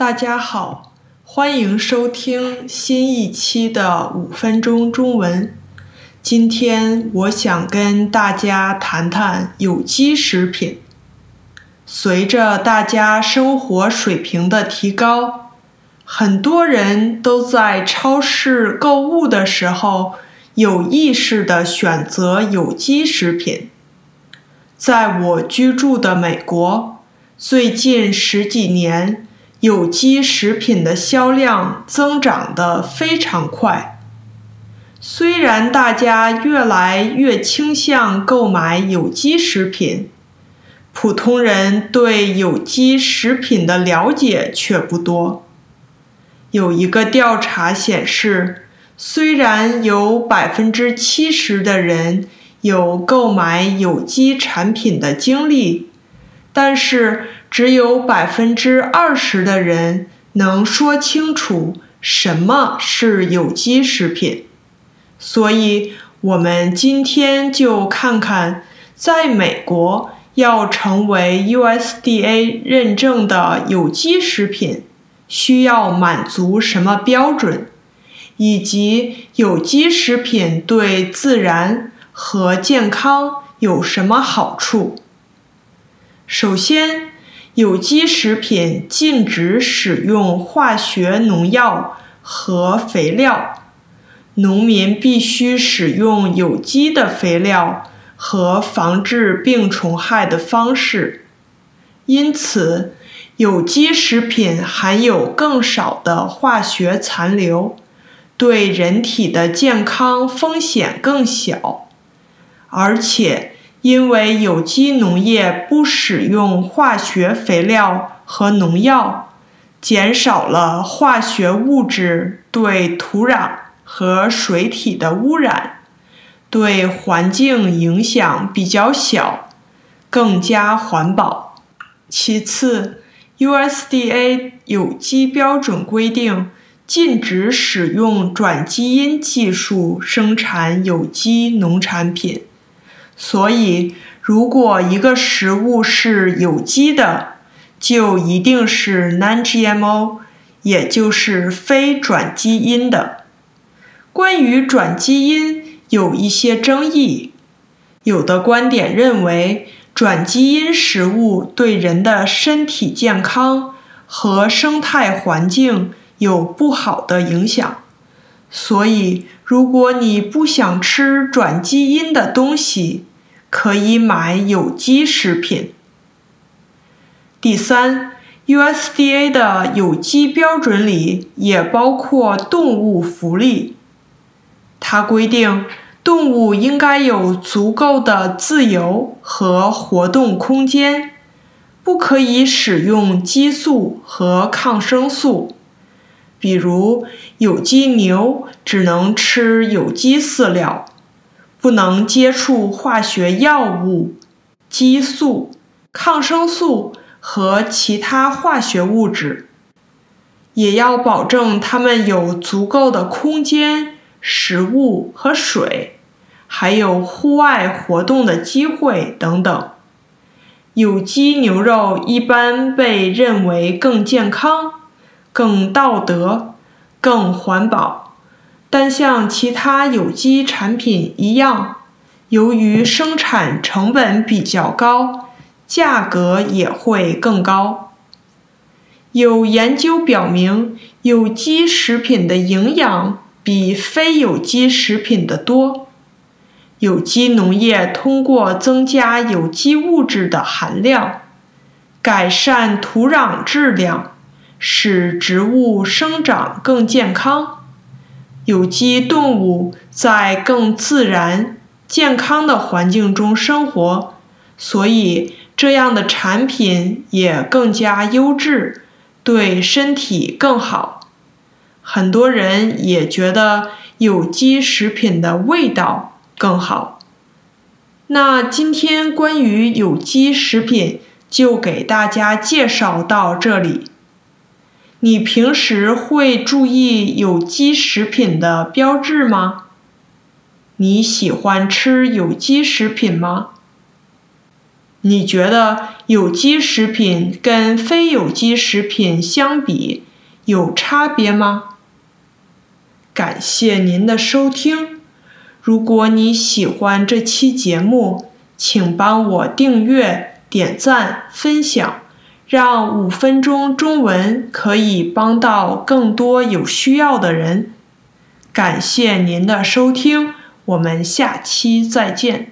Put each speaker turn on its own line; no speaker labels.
大家好，欢迎收听新一期的五分钟中文。今天我想跟大家谈谈有机食品。随着大家生活水平的提高，很多人都在超市购物的时候有意识地选择有机食品。在我居住的美国，最近十几年。有机食品的销量增长得非常快。虽然大家越来越倾向购买有机食品，普通人对有机食品的了解却不多。有一个调查显示，虽然有百分之七十的人有购买有机产品的经历，但是。只有百分之二十的人能说清楚什么是有机食品，所以我们今天就看看，在美国要成为 USDA 认证的有机食品，需要满足什么标准，以及有机食品对自然和健康有什么好处。首先。有机食品禁止使用化学农药和肥料，农民必须使用有机的肥料和防治病虫害的方式。因此，有机食品含有更少的化学残留，对人体的健康风险更小，而且。因为有机农业不使用化学肥料和农药，减少了化学物质对土壤和水体的污染，对环境影响比较小，更加环保。其次，USDA 有机标准规定禁止使用转基因技术生产有机农产品。所以，如果一个食物是有机的，就一定是 non-GMO，也就是非转基因的。关于转基因有一些争议，有的观点认为转基因食物对人的身体健康和生态环境有不好的影响，所以如果你不想吃转基因的东西，可以买有机食品。第三，USDA 的有机标准里也包括动物福利。它规定，动物应该有足够的自由和活动空间，不可以使用激素和抗生素。比如，有机牛只能吃有机饲料。不能接触化学药物、激素、抗生素和其他化学物质，也要保证它们有足够的空间、食物和水，还有户外活动的机会等等。有机牛肉一般被认为更健康、更道德、更环保。但像其他有机产品一样，由于生产成本比较高，价格也会更高。有研究表明，有机食品的营养比非有机食品的多。有机农业通过增加有机物质的含量，改善土壤质量，使植物生长更健康。有机动物在更自然、健康的环境中生活，所以这样的产品也更加优质，对身体更好。很多人也觉得有机食品的味道更好。那今天关于有机食品就给大家介绍到这里。你平时会注意有机食品的标志吗？你喜欢吃有机食品吗？你觉得有机食品跟非有机食品相比有差别吗？感谢您的收听。如果你喜欢这期节目，请帮我订阅、点赞、分享，让五分钟中文可以帮到更多有需要的人。感谢您的收听，我们下期再见。